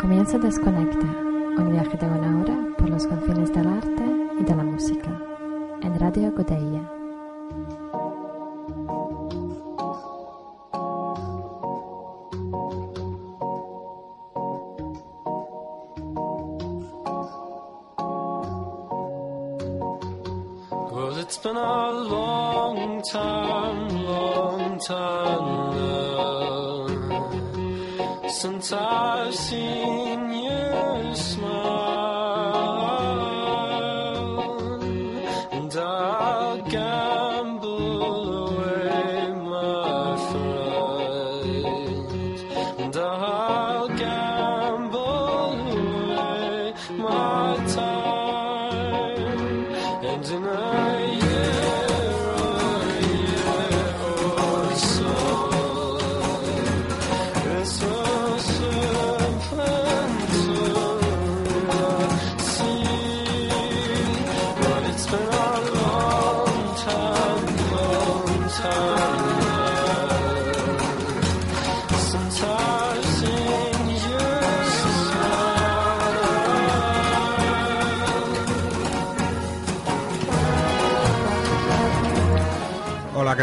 Comienza Desconecta, un viaje de una hora por los confines del arte y de la música, en Radio Godella. Well, it's been a long time, long time now since I've seen you smile,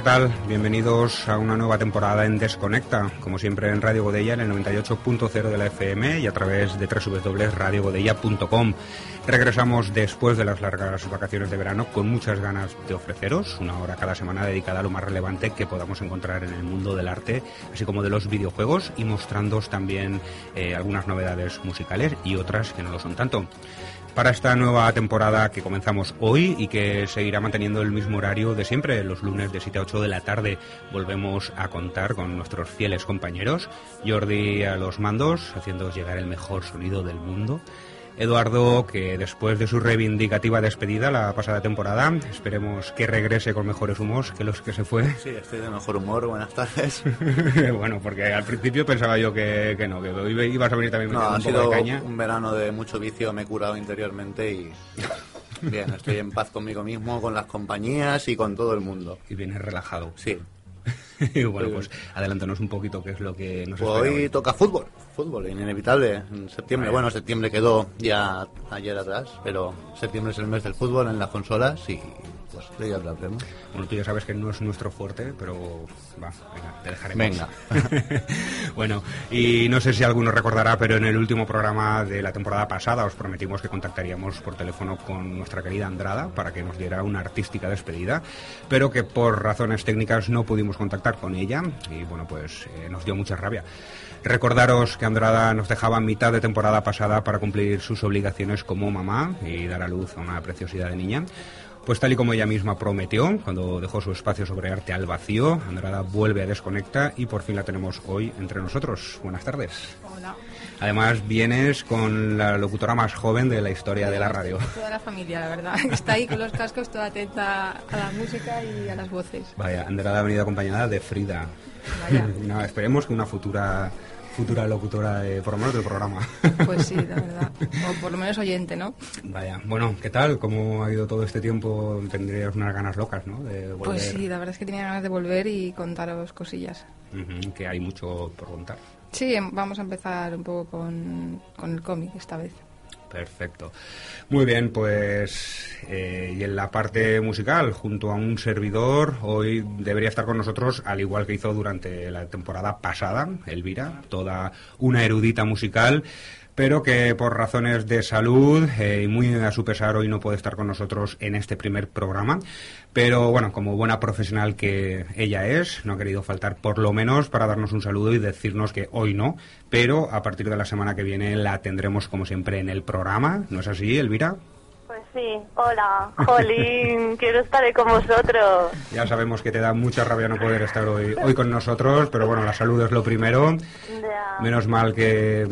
tal? Bienvenidos a una nueva temporada en Desconecta, como siempre en Radio Godella en el 98.0 de la FM y a través de www.radiogodella.com. Regresamos después de las largas vacaciones de verano con muchas ganas de ofreceros una hora cada semana dedicada a lo más relevante que podamos encontrar en el mundo del arte, así como de los videojuegos y mostrándoos también eh, algunas novedades musicales y otras que no lo son tanto para esta nueva temporada que comenzamos hoy y que seguirá manteniendo el mismo horario de siempre, los lunes de 7 a 8 de la tarde. Volvemos a contar con nuestros fieles compañeros, Jordi a los mandos, haciéndoos llegar el mejor sonido del mundo. Eduardo, que después de su reivindicativa despedida la pasada temporada, esperemos que regrese con mejores humos que los que se fue. Sí, estoy de mejor humor, buenas tardes. bueno, porque al principio pensaba yo que, que no, que ibas a venir también No, ha un poco de caña. un verano de mucho vicio, me he curado interiormente y bien, estoy en paz conmigo mismo, con las compañías y con todo el mundo. Y vienes relajado. Sí, bueno, pues adelántanos un poquito qué es lo que nos Pues espera hoy hoy. toca fútbol, fútbol, inevitable. En septiembre, bueno, septiembre quedó ya ayer atrás, pero septiembre es el mes del fútbol en las consolas y pues de ello hablaremos. Bueno, tú ya sabes que no es nuestro fuerte, pero va, venga, te dejaremos. Venga. bueno, y no sé si alguno recordará, pero en el último programa de la temporada pasada os prometimos que contactaríamos por teléfono con nuestra querida Andrada para que nos diera una artística despedida, pero que por razones técnicas no pudimos contactar con ella y bueno, pues eh, nos dio mucha rabia. Recordaros que Andrada nos dejaba mitad de temporada pasada para cumplir sus obligaciones como mamá y dar a luz a una preciosidad de niña. Pues tal y como ella misma prometió, cuando dejó su espacio sobre arte al vacío, Andrada vuelve a Desconecta y por fin la tenemos hoy entre nosotros. Buenas tardes. Hola. Además vienes con la locutora más joven de la historia de la radio. Toda la familia, la verdad. Está ahí con los cascos, toda atenta a la música y a las voces. Vaya, Andrada ha venido acompañada de Frida. Vaya. No, esperemos que una futura futura locutora de, por lo menos del programa. Pues sí, la verdad. O por lo menos oyente, ¿no? Vaya, bueno, ¿qué tal? ¿Cómo ha ido todo este tiempo? Tendrías unas ganas locas, ¿no? De volver. Pues sí, la verdad es que tenía ganas de volver y contaros cosillas. Que hay mucho por contar. Sí, em- vamos a empezar un poco con, con el cómic esta vez. Perfecto. Muy bien, pues eh, y en la parte musical, junto a un servidor, hoy debería estar con nosotros, al igual que hizo durante la temporada pasada, Elvira, toda una erudita musical, pero que por razones de salud eh, y muy a su pesar hoy no puede estar con nosotros en este primer programa. Pero bueno, como buena profesional que ella es, no ha querido faltar por lo menos para darnos un saludo y decirnos que hoy no, pero a partir de la semana que viene la tendremos como siempre en el programa. ¿No es así, Elvira? Sí, hola, Jolín, quiero estar con vosotros. Ya sabemos que te da mucha rabia no poder estar hoy, hoy con nosotros, pero bueno, la salud es lo primero. Ya. Menos mal que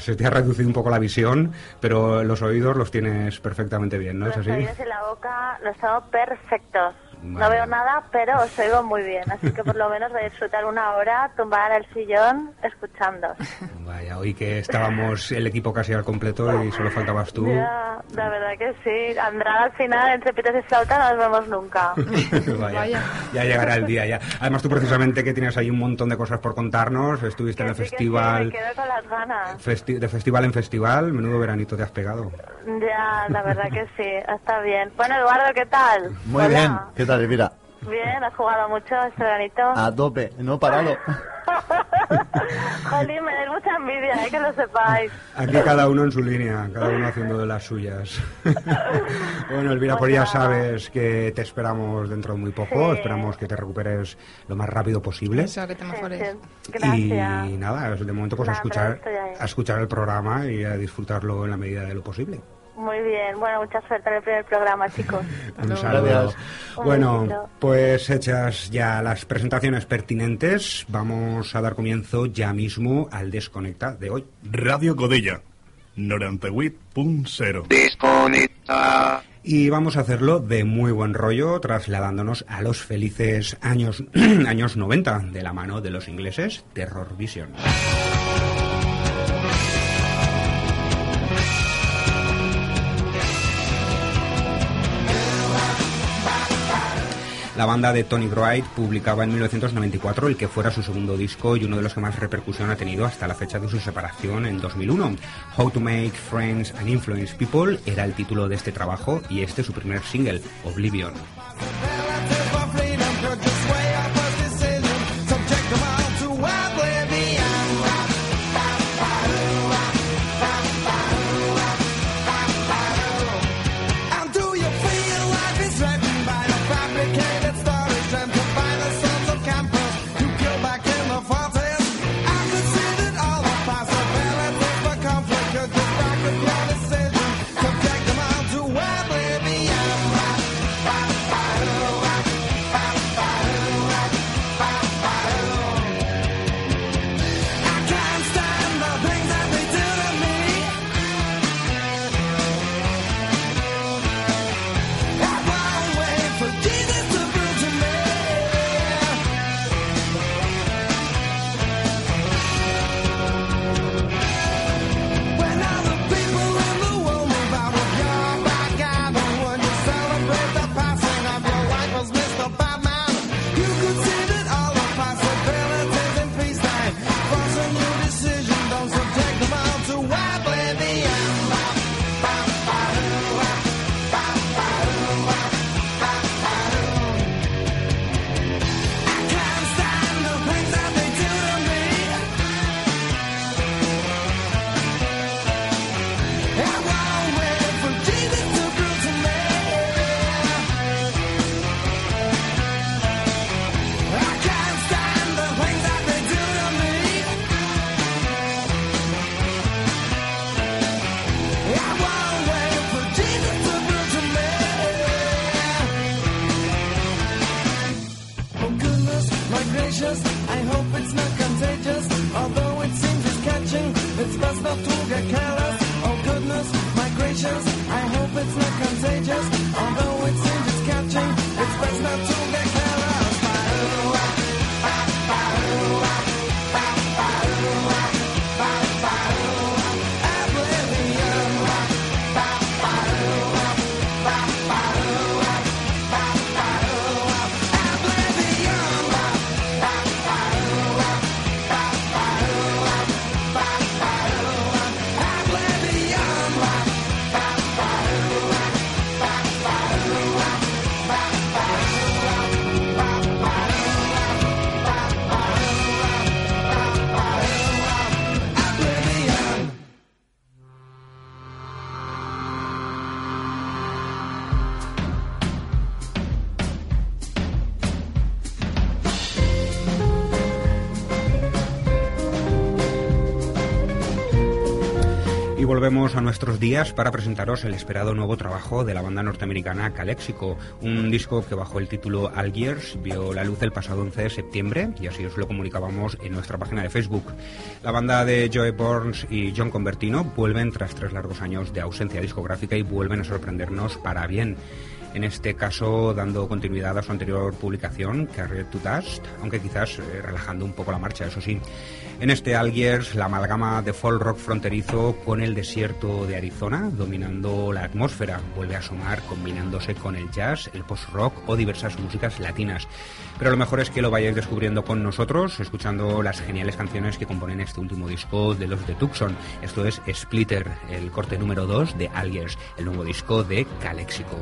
se te ha reducido un poco la visión, pero los oídos los tienes perfectamente bien, ¿no es Los así? oídos y la boca los tengo perfectos. Vale. No veo nada, pero os oigo muy bien, así que por lo menos voy a disfrutar una hora tumbada en el sillón escuchando. Vaya, hoy que estábamos el equipo casi al completo y solo faltabas tú. Ya, la verdad que sí. Andrada al final, entre pitos y flauta, no nos vemos nunca. Vaya, Vaya. ya llegará el día ya. Además tú precisamente que tienes ahí un montón de cosas por contarnos, estuviste en el sí, que sí, festival, me quedo con las ganas. festi- de festival en festival, menudo veranito te has pegado. Ya, la verdad que sí, está bien. Bueno, Eduardo, ¿qué tal? Muy Hola. bien. ¿Qué tal, Elvira? Bien, ¿has jugado mucho este veranito? A tope, no he parado. Jolín, me da mucha envidia, eh, que lo sepáis. Aquí cada uno en su línea, cada uno haciendo de las suyas. bueno, Elvira, pues ya sabes que te esperamos dentro de muy poco, Sí. esperamos que te recuperes lo más rápido posible. Eso, que te mejores. Sí, Gracias. Y nada, de momento pues Nada, escuchar, a escuchar el programa y a disfrutarlo en la medida de lo posible. Muy bien, bueno, mucha suerte en el primer programa, chicos. Un saludo. Bueno, pues hechas ya las presentaciones pertinentes, vamos a dar comienzo ya mismo al Desconecta de hoy. Radio Godella, 98.0. Y vamos a hacerlo de muy buen rollo, trasladándonos a los felices años, años 90, de la mano de los ingleses Terror Vision. La banda de Tony Wright publicaba en 1994 el que fuera su segundo disco y uno de los que más repercusión ha tenido hasta la fecha de su separación en 2001. How to Make Friends and Influence People era el título de este trabajo y este su primer single. Oblivion volvemos a nuestros días para presentaros el esperado nuevo trabajo de la banda norteamericana Calexico, un disco que bajo el título Algiers vio la luz el pasado 11 de septiembre y así os lo comunicábamos en nuestra página de Facebook. La banda de Joe Burns y John Convertino vuelven tras tres largos años de ausencia discográfica y vuelven a sorprendernos para bien en este caso dando continuidad a su anterior publicación, Carrier to Dust, aunque quizás eh, relajando un poco la marcha, eso sí. En este Algiers, la amalgama de folk rock fronterizo con el desierto de Arizona, dominando la atmósfera, vuelve a asomar combinándose con el jazz, el post-rock o diversas músicas latinas. Pero lo mejor es que lo vayáis descubriendo con nosotros, escuchando las geniales canciones que componen este último disco de los de Tucson. Esto es Splitter, el corte número 2 de Algiers, el nuevo disco de Calexico.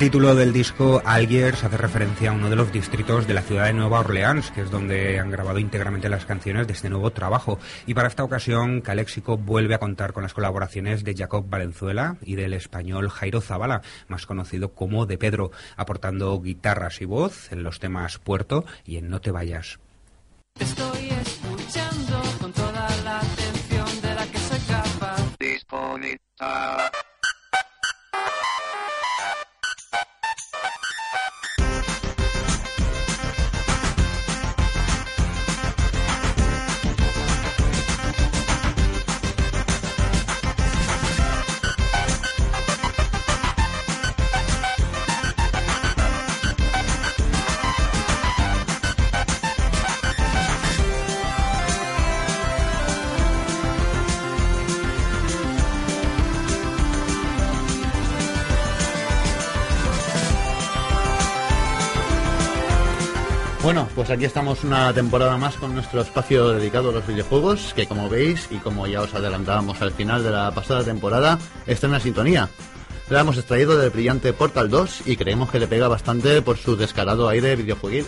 Título del disco Algiers hace referencia a uno de los distritos de la ciudad de Nueva Orleans, que es donde han grabado íntegramente las canciones de este nuevo trabajo. Y para esta ocasión, Calexico vuelve a contar con las colaboraciones de Jacob Valenzuela y del español Jairo Zavala, más conocido como De Pedro, aportando guitarras y voz en los temas Puerto y en No te vayas. Estoy escuchando con toda la atención de la que soy capaz. Bueno, pues aquí estamos una temporada más con nuestro espacio dedicado a los videojuegos, que como veis y como ya os adelantábamos al final de la pasada temporada, está en la sintonía. La hemos extraído del brillante Portal 2 y creemos que le pega bastante por su descarado aire videojueguil.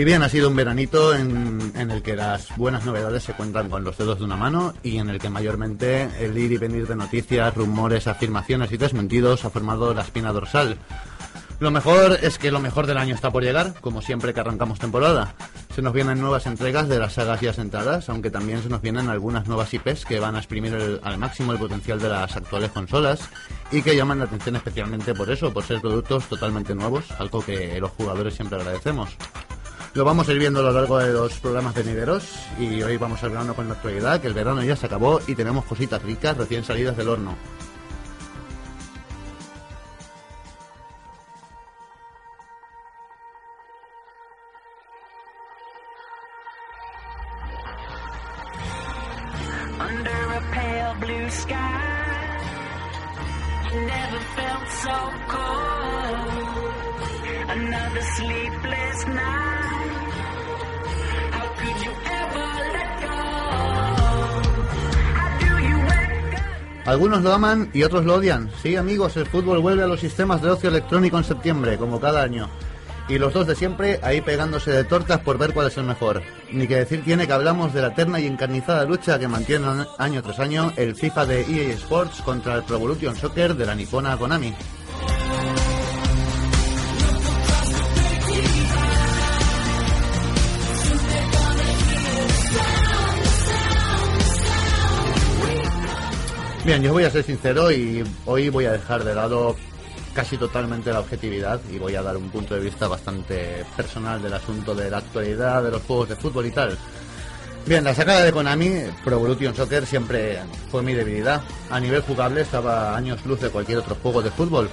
Y bien, ha sido un veranito en, en el que las buenas novedades se cuentan con los dedos de una mano y en el que mayormente el ir y venir de noticias, rumores, afirmaciones y desmentidos ha formado la espina dorsal. Lo mejor es que lo mejor del año está por llegar, como siempre que arrancamos temporada. Se nos vienen nuevas entregas de las sagas ya sentadas, aunque también se nos vienen algunas nuevas IPs que van a exprimir el- al máximo el potencial de las actuales consolas y que llaman la atención especialmente por eso, por ser productos totalmente nuevos, algo que los jugadores siempre agradecemos. Lo vamos a ir viendo a lo largo de los programas venideros y hoy vamos al grano con la actualidad, que el verano ya se acabó y tenemos cositas ricas recién salidas del horno. Algunos lo aman y otros lo odian. Sí, amigos, el fútbol vuelve a los sistemas de ocio electrónico en septiembre, como cada año. Y los dos de siempre ahí pegándose de tortas por ver cuál es el mejor. Ni que decir tiene que hablamos de la eterna y encarnizada lucha que mantiene año tras año el FIFA de EA Sports contra el Pro Evolution Soccer de la nipona Konami. Bien, yo voy a ser sincero y hoy voy a dejar de lado casi totalmente la objetividad y voy a dar un punto de vista bastante personal del asunto de la actualidad de los juegos de fútbol y tal. Bien, la sacada de Konami, Pro Evolution Soccer, siempre fue mi debilidad. A nivel jugable estaba años luz de cualquier otro juego de fútbol.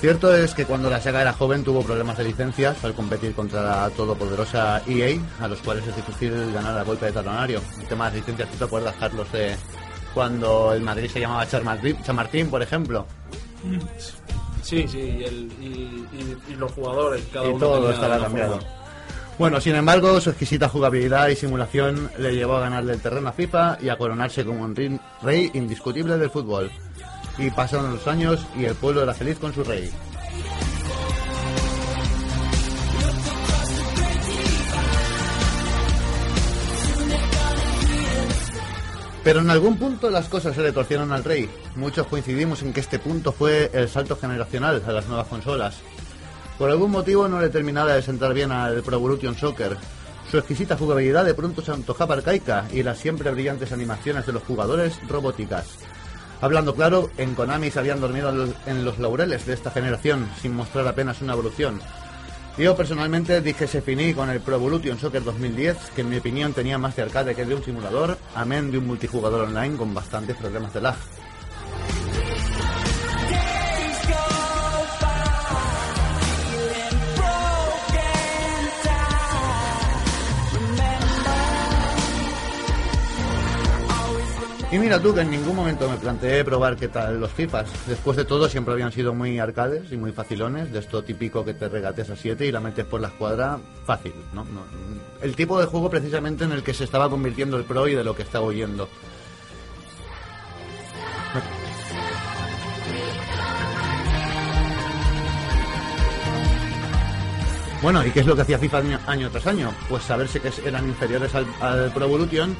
Cierto es que cuando la saga era joven tuvo problemas de licencias al competir contra la todopoderosa EA, a los cuales es difícil ganar a golpe de talonario. El tema de las licencias, ¿tú te acuerdas, Carlos, de cuando el Madrid se llamaba Chamartín, Chamartín por ejemplo? Sí, sí, y, el- y- y- y los jugadores, cada y uno todo una cambiado. Bueno, sin embargo, su exquisita jugabilidad y simulación le llevó a ganarle el terreno a FIFA y a coronarse como un rey indiscutible del fútbol. Y pasaron los años y el pueblo era feliz con su rey. Pero en algún punto las cosas se le torcieron al rey. Muchos coincidimos en que este punto fue el salto generacional a las nuevas consolas. Por algún motivo no le terminaba de sentar bien al Pro Evolution Soccer. Su exquisita jugabilidad de pronto se antojaba arcaica y las siempre brillantes animaciones de los jugadores robóticas. Hablando claro, en Konami se habían dormido en los laureles de esta generación sin mostrar apenas una evolución. Yo personalmente dije se finí con el Pro Evolution Soccer 2010, que en mi opinión tenía más de arcade que de un simulador, amén de un multijugador online con bastantes problemas de lag. Y mira tú que en ningún momento me planteé probar qué tal los FIFAs. Después de todo siempre habían sido muy arcades y muy facilones, de esto típico que te regates a 7 y la metes por la escuadra fácil, ¿no? El tipo de juego precisamente en el que se estaba convirtiendo el pro y de lo que estaba huyendo. Bueno, ¿y qué es lo que hacía FIFA año, año tras año? Pues saberse que eran inferiores al, al Pro Evolution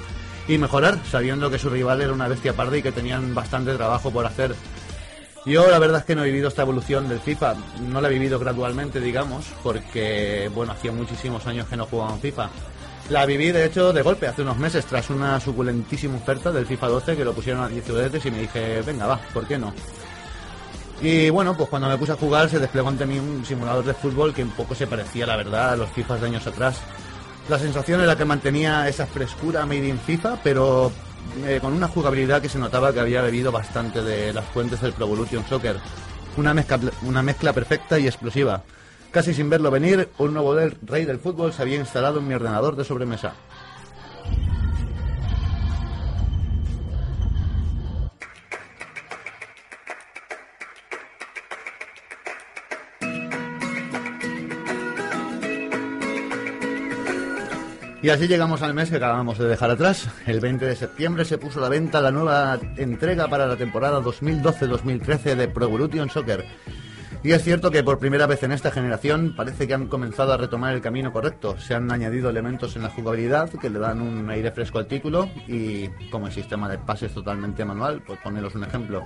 y mejorar, sabiendo que su rival era una bestia parda y que tenían bastante trabajo por hacer. Yo la verdad es que no he vivido esta evolución del FIFA, no la he vivido gradualmente, digamos, porque, bueno, hacía muchísimos años que no jugaba en FIFA. La viví, de hecho, de golpe, hace unos meses, tras una suculentísima oferta del FIFA 12 que lo pusieron a 10 veces y me dije, venga, va, ¿por qué no? Y bueno, pues cuando me puse a jugar se desplegó ante mí un simulador de fútbol que un poco se parecía, la verdad, a los FIFAs de años atrás. La sensación era que mantenía esa frescura made in FIFA, pero eh, con una jugabilidad que se notaba que había bebido bastante de las fuentes del Pro Evolution Soccer. Una mezcla, perfecta y explosiva. Casi sin verlo venir, un nuevo rey del fútbol se había instalado en mi ordenador de sobremesa. Y así llegamos al mes que acabamos de dejar atrás. El 20 de septiembre se puso a la venta la nueva entrega para la temporada 2012-2013 de Pro Evolution Soccer. Y es cierto que por primera vez en esta generación parece que han comenzado a retomar el camino correcto. Se han añadido elementos en la jugabilidad que le dan un aire fresco al título y como el sistema de pases totalmente manual, por poneros un ejemplo.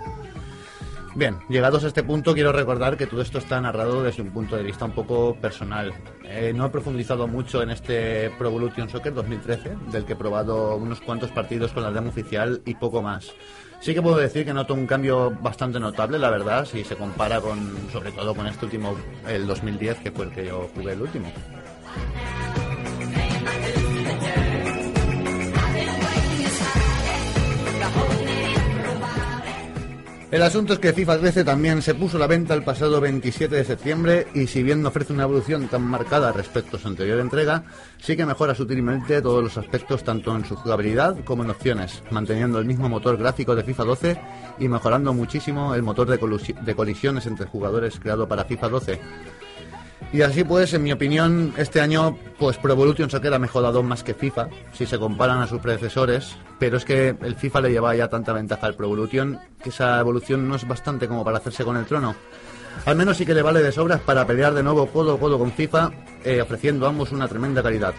Bien, llegados a este punto quiero recordar que todo esto está narrado desde un punto de vista un poco personal. Eh, no he profundizado mucho en este Pro Evolution Soccer 2013, del que he probado unos cuantos partidos con la demo oficial y poco más. Sí que puedo decir que noto un cambio bastante notable, la verdad, si se compara con, sobre todo con este último, el 2010, que fue el que yo jugué el último. El asunto es que FIFA 13 también se puso a la venta el pasado 27 de septiembre y si bien no ofrece una evolución tan marcada respecto a su anterior entrega, sí que mejora sutilmente todos los aspectos tanto en su jugabilidad como en opciones, manteniendo el mismo motor gráfico de FIFA 12 y mejorando muchísimo el motor de, de colisiones entre jugadores creado para FIFA 12. Y así pues, en mi opinión, este año pues Pro Evolution Soccer ha mejorado más que FIFA, si se comparan a sus predecesores, pero es que el FIFA le lleva ya tanta ventaja al Pro Evolution que esa evolución no es bastante como para hacerse con el trono. Al menos sí que le vale de sobras para pelear de nuevo codo a codo con FIFA, eh, ofreciendo a ambos una tremenda calidad.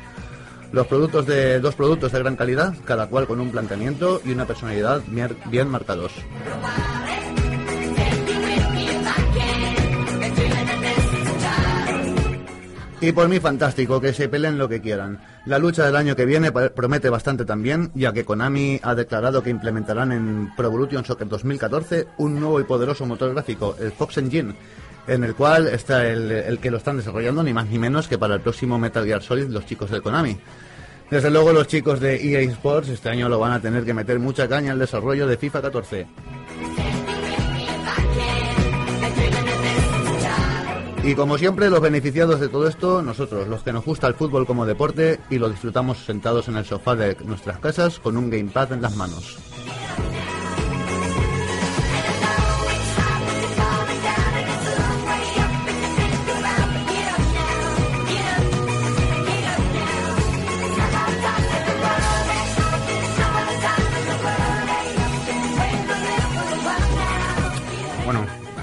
Los productos de dos productos de gran calidad, cada cual con un planteamiento y una personalidad bien, marcados. Y por mí fantástico, que se peleen lo que quieran. La lucha del año que viene promete bastante también, ya que Konami ha declarado que implementarán en Pro Evolution Soccer 2014 un nuevo y poderoso motor gráfico, el Fox Engine, en el cual está el, el que lo están desarrollando ni más ni menos que para el próximo Metal Gear Solid los chicos de Konami. Desde luego los chicos de EA Sports este año lo van a tener que meter mucha caña al desarrollo de FIFA 14. Y como siempre, los beneficiados de todo esto, nosotros, los que nos gusta el fútbol como deporte y lo disfrutamos sentados en el sofá de nuestras casas con un gamepad en las manos.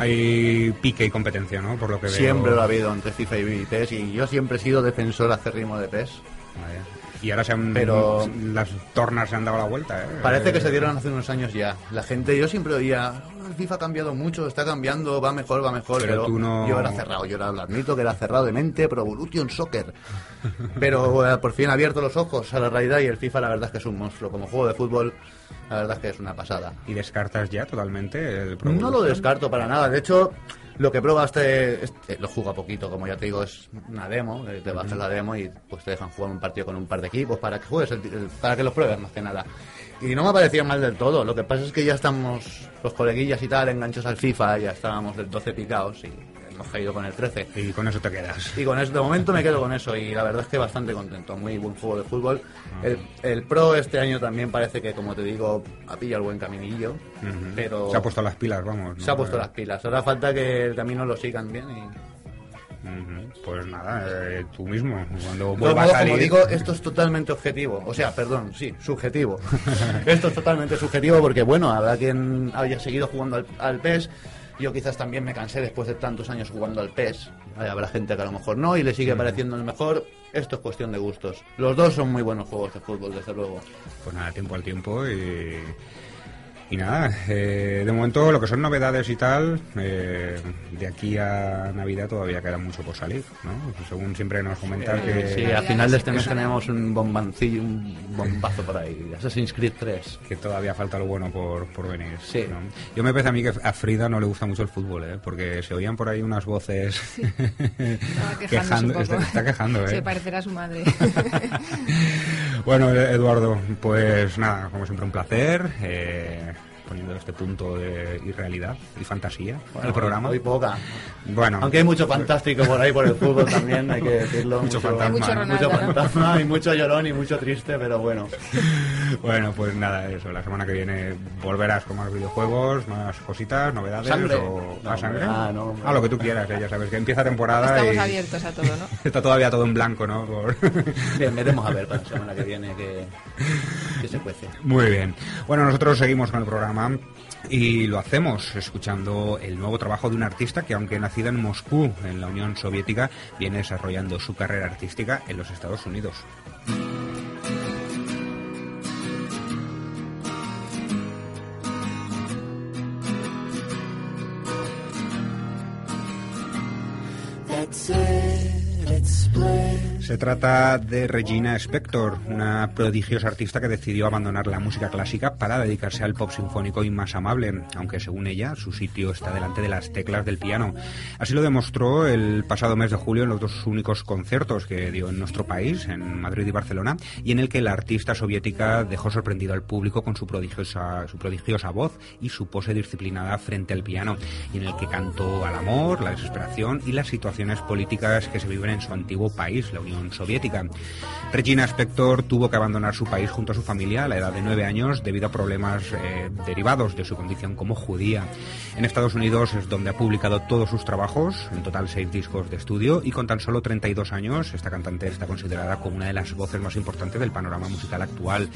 Hay pique y competencia, ¿no? Por lo que veo. Siempre lo ha habido entre FIFA y PES y yo siempre he sido defensor acérrimo de PES. Y ahora se han, Pero- las tornas se han dado la vuelta, ¿eh? Parece que Eh, se dieron hace unos años ya. La gente, yo siempre oía, "Ah, el FIFA ha cambiado mucho, está cambiando, va mejor, va mejor. Pero Pero, tú no- yo era cerrado, yo era, lo admito que era cerrado de mente, Pro Evolution Soccer. Pero eh, por fin he abierto los ojos a la realidad y el FIFA la verdad es que es un monstruo. Como juego de fútbol, la verdad es que es una pasada. ¿Y descartas ya totalmente el Pro No lo descarto para nada. De hecho, lo que prueba este, este- lo juego a poquito, como ya te digo, es una demo. eh, Te bajas la demo y pues te dejan jugar un partido con un par de equipos para que juegues, para que los pruebes más que nada. Y no me ha parecido mal del todo. Lo que pasa es que ya estamos los coleguillas y tal enganchos al FIFA, ya estábamos del 12 picados y hemos caído con el 13. Y con eso te quedas. Y con eso, de momento me quedo con eso y la verdad es que bastante contento. Muy buen juego de fútbol. El, el Pro este año también parece que, como te digo, ha pillado el buen caminillo. Pero Se ha puesto las pilas, vamos. ¿no? se ha puesto las pilas. Ahora falta que el camino lo sigan bien y... Pues nada, eh, tú mismo, cuando De todos vuelva a salir... como digo, esto es totalmente objetivo. O sea, perdón, sí, subjetivo. esto es totalmente subjetivo porque, bueno, habrá quien haya seguido jugando al, al PES. Yo quizás también me cansé después de tantos años jugando al PES. Habrá gente que a lo mejor no y le sigue pareciendo el mejor. Esto es cuestión de gustos. Los dos son muy buenos juegos de fútbol, desde luego. Pues nada, tiempo al tiempo y... Y nada, eh, de momento lo que son novedades y tal, eh, de aquí a Navidad todavía queda mucho por salir, ¿no? Según siempre nos comentan que... Sí, a final de este mes tenemos un bombancillo, un bombazo por ahí. Assassin's Creed 3. que todavía falta lo bueno por, por venir. Sí. ¿no? Yo me parece a mí que a Frida no le gusta mucho el fútbol, ¿eh? porque se oían por ahí unas voces Estaba quejándose quejando, un está, poco. está quejando. ¿eh? Se parecerá a su madre. Bueno, eh, Eduardo, pues nada, como siempre un placer. eh, poniendo este punto de irrealidad y fantasía Bueno, al programa. Hoy poca. Bueno, Aunque hay mucho fantástico por ahí por el fútbol también, hay que decirlo. Mucho fantasma, Mucho fantasma y mucho llorón y mucho triste, pero bueno. bueno, pues nada, eso. La semana que viene volverás con más videojuegos, más cositas, novedades Sangre. o No, ¿A sangre. ah, no, hombre. a lo que tú quieras, eh, ya sabes que empieza temporada Estamos y abiertos a todo, ¿no? está todavía todo en blanco, ¿no? Por- Bien, veremos a ver para la semana que viene que, que se cuece. Muy bien. Bueno, nosotros seguimos con el programa y lo hacemos escuchando el nuevo trabajo de un artista que, aunque nacida en Moscú, en la Unión Soviética, viene desarrollando su carrera artística en los Estados Unidos. Se trata de Regina Spector, una prodigiosa artista que decidió abandonar la música clásica para dedicarse al pop sinfónico y más amable, aunque según ella su sitio está delante de las teclas del piano. Así lo demostró el pasado mes de julio en los dos únicos conciertos que dio en nuestro país, en Madrid y Barcelona, y en el que la artista soviética dejó sorprendido al público con su prodigiosa, su prodigiosa voz y su pose disciplinada frente al piano, y en el que cantó al amor, la desesperación y las situaciones políticas que se viven en su antiguo país, la Unión Soviética. Regina Spector tuvo que abandonar su país junto a su familia a la edad de nueve años debido a problemas eh, derivados de su condición como judía. En Estados Unidos es donde ha publicado todos sus trabajos, en total seis discos de estudio, y con tan solo 32 años esta cantante está considerada como una de las voces más importantes del panorama musical actual.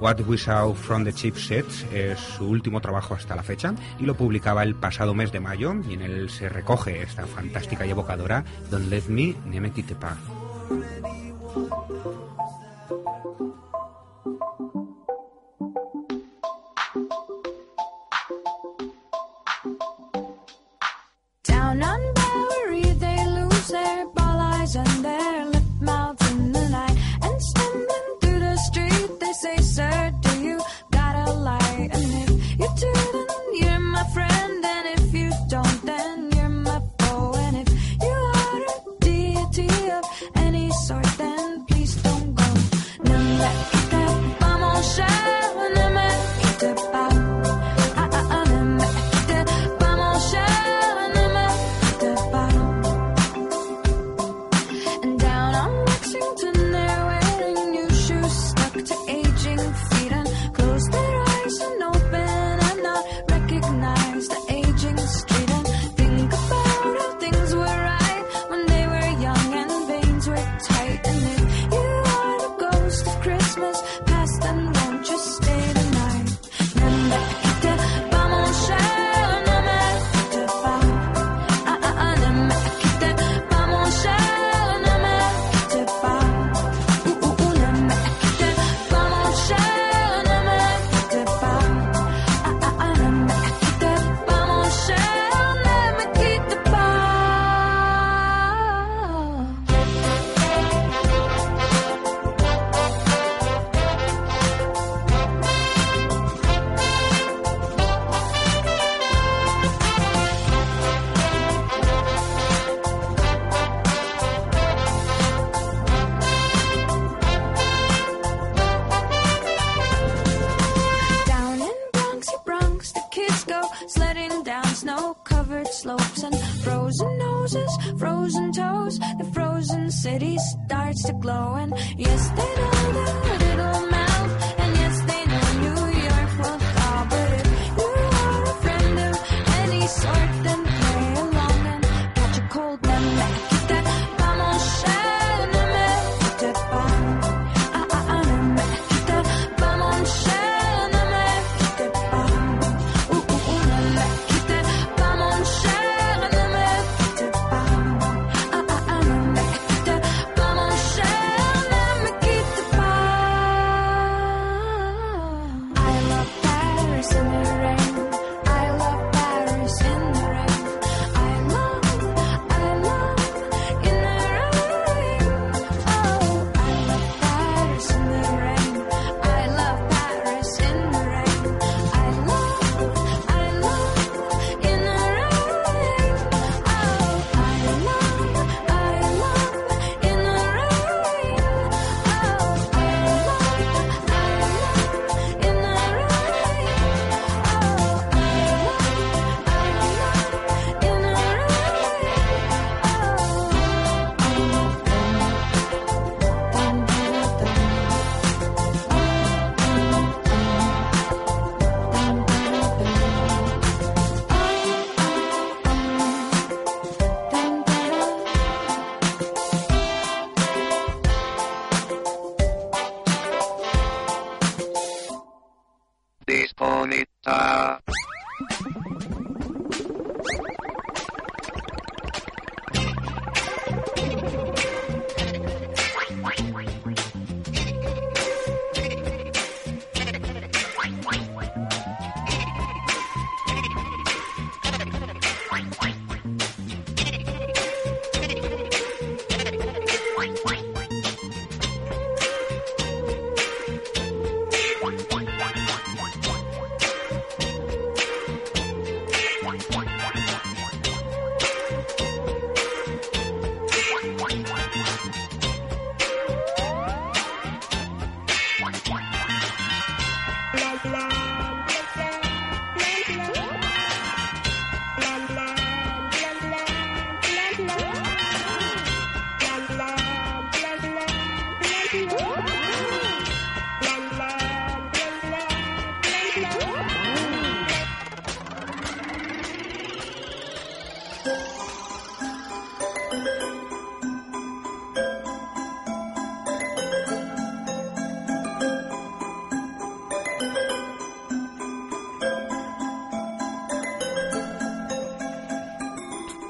What We Saw from the Cheap Sets es su último trabajo hasta la fecha y lo publicaba el pasado mes de mayo y en él se recoge esta fantástica y evocadora Don't Let Me Ne Me Quitte Pas. Down on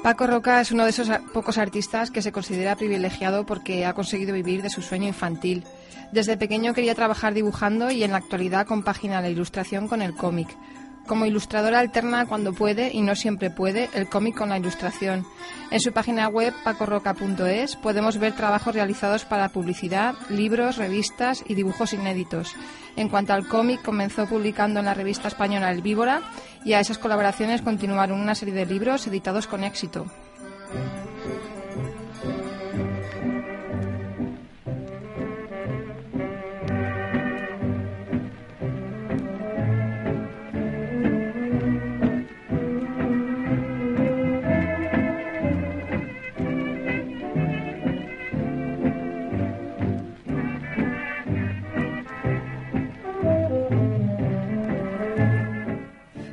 Paco Roca es uno de esos pocos artistas que se considera privilegiado porque ha conseguido vivir de su sueño infantil. Desde pequeño quería trabajar dibujando y en la actualidad compagina la ilustración con el cómic. Como ilustradora alterna cuando puede y no siempre puede el cómic con la ilustración. En su página web pacorroca.es podemos ver trabajos realizados para publicidad, libros, revistas y dibujos inéditos. En cuanto al cómic, comenzó publicando en la revista española El Víbora y a esas colaboraciones continuaron una serie de libros editados con éxito.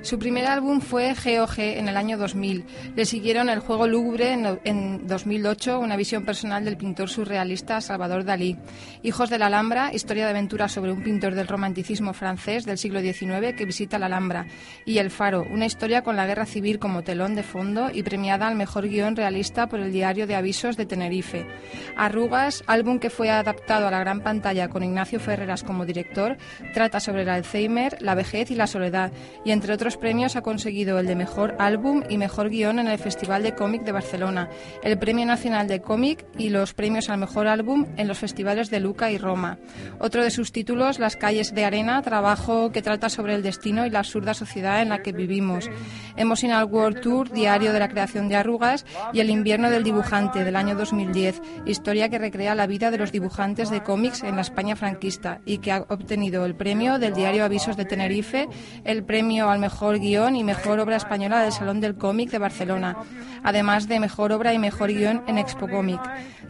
Su primer álbum fue GOG en el año 2000. Le siguieron El juego lúgubre en, en 2008, una visión personal del pintor surrealista Salvador Dalí. Hijos de la Alhambra, historia de aventura sobre un pintor del romanticismo francés del siglo XIX que visita la Alhambra. Y El Faro, una historia con la guerra civil como telón de fondo y premiada al mejor guion realista por el Diario de Avisos de Tenerife. Arrugas, álbum que fue adaptado a la gran pantalla con Ignacio Ferreras como director, trata sobre el Alzheimer, la vejez y la soledad, y entre otros premios ha conseguido el de Mejor Álbum y Mejor Guión en el Festival de Cómic de Barcelona, el Premio Nacional de Cómic y los premios al Mejor Álbum en los festivales de Luca y Roma. Otro de sus títulos, Las calles de arena, trabajo que trata sobre el destino y la absurda sociedad en la que vivimos. Emotional World Tour, Diario de la creación de arrugas y El invierno del dibujante del año 2010, historia que recrea la vida de los dibujantes de cómics en la España franquista y que ha obtenido el premio del diario Avisos de Tenerife, el premio al mejor guion y mejor obra española del Salón del Cómic de Barcelona, además de mejor obra y mejor guion en Expo Cómic.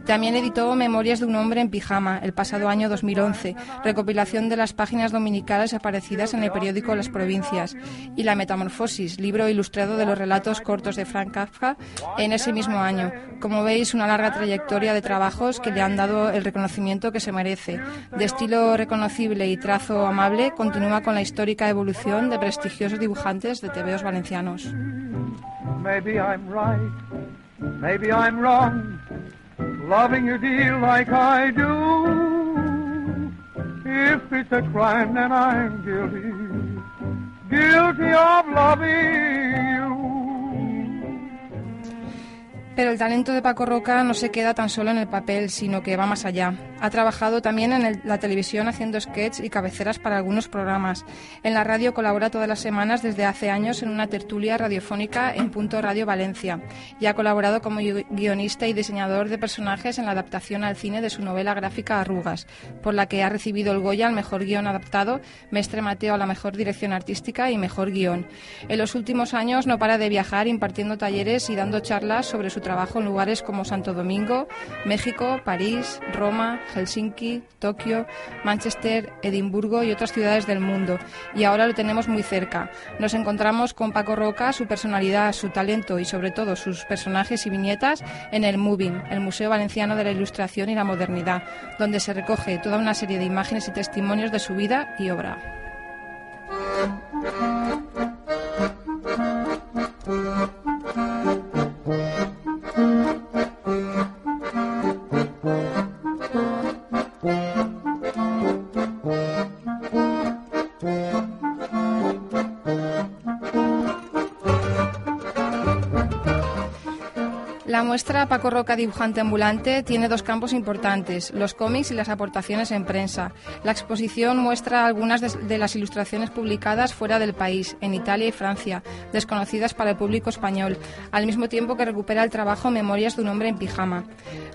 También editó Memorias de un hombre en pijama el pasado año 2011, recopilación de las páginas dominicales aparecidas en el periódico Las Provincias, y La Metamorfosis, libro ilustrado de los relatos cortos de Frank Kafka en ese mismo año. Como veis, una larga trayectoria de trabajos que le han dado el reconocimiento que se merece. De estilo reconocible y trazo amable, continúa con la histórica evolución de prestigiosos dibujantes de tebeos valencianos. Maybe I'm right, maybe I'm wrong, loving you dear like I do. If it's a crime, then I'm guilty, guilty of loving you. Pero el talento de Paco Roca no se queda tan solo en el papel, sino que va más allá. Ha trabajado también en la televisión haciendo sketches y cabeceras para algunos programas. En la radio colabora todas las semanas desde hace años en una tertulia radiofónica en Punto Radio Valencia. Y ha colaborado como gui- guionista y diseñador de personajes en la adaptación al cine de su novela gráfica Arrugas, por la que ha recibido el Goya al mejor guion adaptado, Mestre Mateo a la mejor dirección artística y mejor guion. En los últimos años no para de viajar impartiendo talleres y dando charlas sobre su trabajo en lugares como Santo Domingo, México, París, Roma, Helsinki, Tokio, Manchester, Edimburgo y otras ciudades del mundo. Y ahora lo tenemos muy cerca. Nos encontramos con Paco Roca, su personalidad, su talento y sobre todo sus personajes y viñetas en el Moving, el Museo Valenciano de la Ilustración y la Modernidad, donde se recoge toda una serie de imágenes y testimonios de su vida y obra. Muestra Paco Roca Dibujante Ambulante tiene dos campos importantes, los cómics y las aportaciones en prensa. La exposición muestra algunas de, de las ilustraciones publicadas fuera del país, en Italia y Francia, desconocidas para el público español, al mismo tiempo que recupera el trabajo Memorias de un hombre en pijama.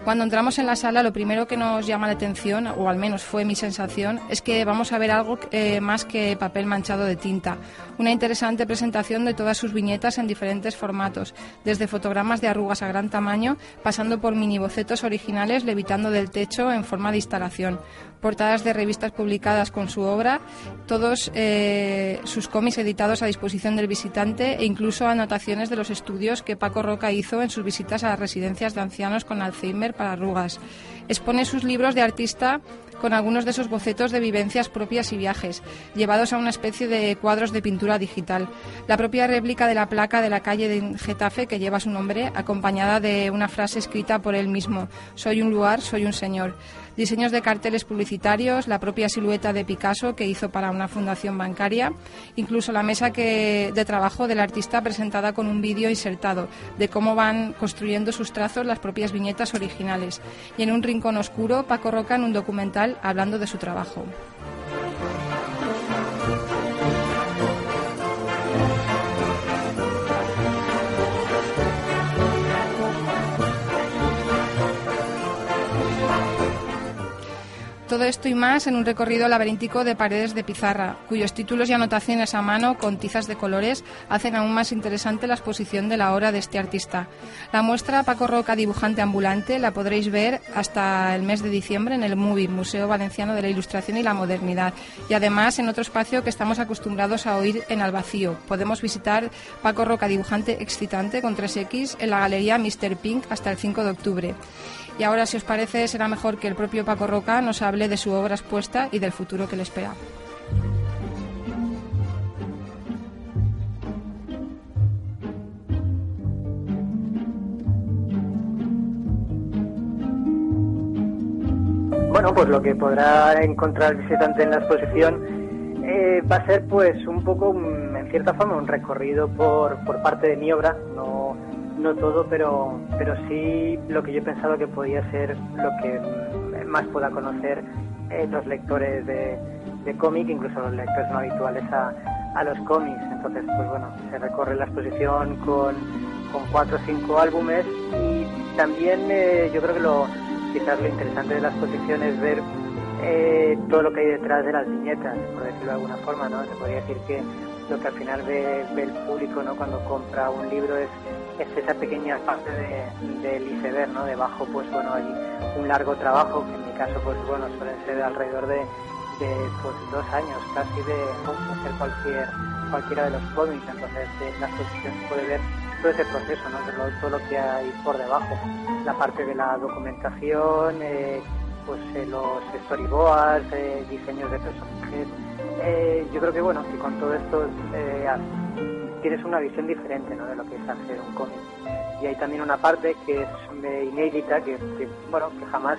Cuando entramos en la sala, lo primero que nos llama la atención, o al menos fue mi sensación, es que vamos a ver algo eh, más que papel manchado de tinta. Una interesante presentación de todas sus viñetas en diferentes formatos, desde fotogramas de arrugas a gran tamaño, pasando por mini bocetos originales levitando del techo en forma de instalación, portadas de revistas publicadas con su obra, todos eh, sus cómics editados a disposición del visitante e incluso anotaciones de los estudios que Paco Roca hizo en sus visitas a las residencias de ancianos con Alzheimer para arrugas. Expone sus libros de artista con algunos de esos bocetos de vivencias propias y viajes, llevados a una especie de cuadros de pintura digital. La propia réplica de la placa de la calle de Getafe que lleva su nombre, acompañada de una frase escrita por él mismo, Soy un lugar, soy un señor. Diseños de carteles publicitarios, la propia silueta de Picasso que hizo para una fundación bancaria, incluso la mesa que, de trabajo del artista presentada con un vídeo insertado de cómo van construyendo sus trazos las propias viñetas originales. Y en un rincón oscuro, Paco Roca en un documental hablando de su trabajo. Todo esto y más en un recorrido laberíntico de paredes de pizarra, cuyos títulos y anotaciones a mano con tizas de colores hacen aún más interesante la exposición de la obra de este artista. La muestra Paco Roca Dibujante Ambulante la podréis ver hasta el mes de diciembre en el MUBI, Museo Valenciano de la Ilustración y la Modernidad, y además en otro espacio que estamos acostumbrados a oír en Albacío. Podemos visitar Paco Roca Dibujante Excitante con 3X en la Galería Mr. Pink hasta el 5 de octubre. Y ahora, si os parece, será mejor que el propio Paco Roca nos hable de su obra expuesta y del futuro que le espera. Bueno, pues lo que podrá encontrar el visitante en la exposición eh, va a ser pues un poco, un- en cierta forma, un recorrido por, por parte de mi obra, no, no todo, pero, pero sí lo que yo he pensado que podía ser lo que más pueda conocer eh, los lectores de, de cómic, incluso los lectores no habituales a, a los cómics. Entonces, pues bueno, se recorre la exposición con, con cuatro o cinco álbumes y también eh, yo creo que lo quizás lo interesante de la exposición es ver eh, todo lo que hay detrás de las viñetas, por decirlo de alguna forma, ¿no? Se podría decir que lo que al final ve, ve el público, ¿no? Cuando compra un libro es, es esa pequeña parte de- del iceberg, ¿no? Debajo, pues bueno, hay un largo trabajo, que en mi caso, pues bueno, suelen ser alrededor de, pues dos años casi de hacer cualquier cualquiera de los cómics, entonces en la exposición puede ver todo ese proceso, ¿no? Todo lo que hay por debajo, la parte de la documentación, eh, pues eh, los storyboards, eh, diseños de personajes. Yo creo que bueno, que con todo esto tienes una visión diferente ¿no? de lo que es hacer un cómic. Y hay también una parte que es inédita, que, que, bueno, que jamás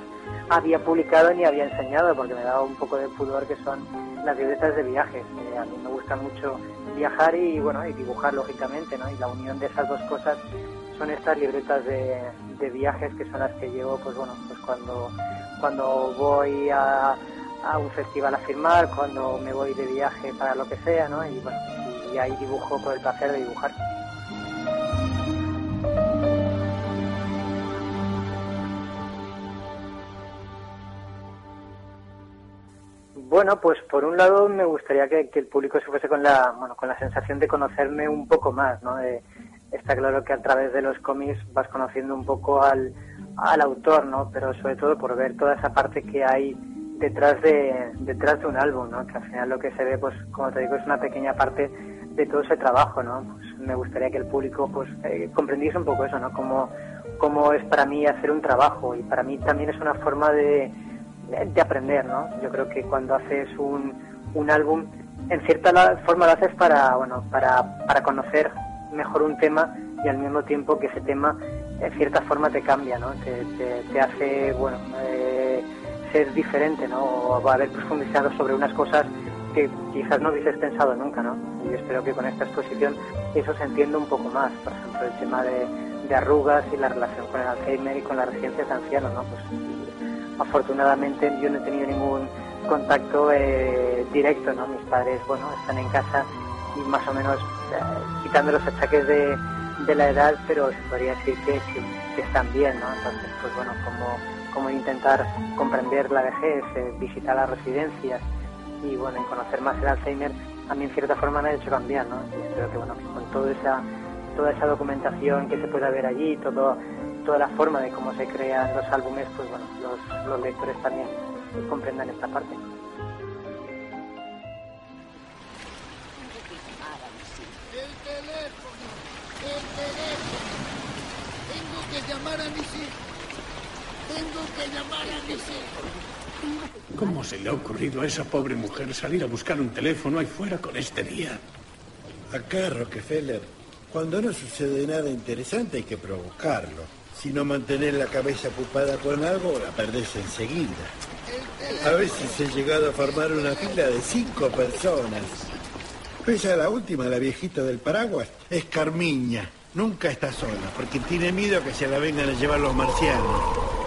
había publicado ni había enseñado, porque me daba un poco de pudor, que son las libretas de viajes. Eh, a mí me gusta mucho viajar y bueno y dibujar lógicamente, ¿no? Y la unión de esas dos cosas son estas libretas de, de viajes que son las que llevo, pues bueno, pues cuando cuando voy a, a un festival a firmar, cuando me voy de viaje para lo que sea, ¿no? Y bueno, y ahí dibujo por el placer de dibujar. Bueno, pues por un lado me gustaría que, el público se fuese con la, bueno, con la sensación de conocerme un poco más, ¿no? Está claro que a través de los cómics vas conociendo un poco al, al autor, ¿no? Pero sobre todo por ver toda esa parte que hay detrás de, detrás de un álbum, ¿no? Que al final lo que se ve, pues como te digo, es una pequeña parte de todo ese trabajo, ¿no? Pues me gustaría que el público, pues, eh, comprendiese un poco eso, ¿no? Cómo, cómo es para mí hacer un trabajo y para mí también es una forma de, de aprender, ¿no? Yo creo que cuando haces un, un álbum, en cierta forma lo haces para, bueno, para, para conocer mejor un tema y al mismo tiempo que ese tema en cierta forma te cambia, ¿no? Te, te, te hace, bueno, eh, ser diferente, ¿no? O haber profundizado sobre unas cosas que quizás no hubieses pensado nunca, ¿no? Y espero que con esta exposición eso se entienda un poco más. Por ejemplo, el tema de, arrugas y la relación con el Alzheimer y con las residencias de ancianos, ¿no? Pues afortunadamente yo no he tenido ningún contacto eh, directo, ¿no? Mis padres, bueno, están en casa y más o menos eh, quitando los achaques de, la edad, pero se podría decir que, que, que están bien, ¿no? Entonces, pues bueno, como, como intentar comprender la vejez, eh, visitar las residencias y bueno, y conocer más el Alzheimer, a mí en cierta forma me ha hecho cambiar, ¿no? Y espero que bueno, con toda esa, toda esa documentación que se pueda ver allí, todo, toda la forma de cómo se crean los álbumes, pues bueno, los, los lectores también comprendan esta parte. Tengo que llamar a mis hijos. Tengo que llamar a mis hijos. ¿Cómo se le ha ocurrido a esa pobre mujer salir a buscar un teléfono ahí fuera con este día? Acá, Rockefeller, cuando no sucede nada interesante hay que provocarlo. Si no mantener la cabeza ocupada con algo, la perdés enseguida. A veces he llegado a formar una fila de cinco personas. Pese a la última, la viejita del paraguas, es Carmiña. Nunca está sola, porque tiene miedo que se la vengan a llevar los marcianos.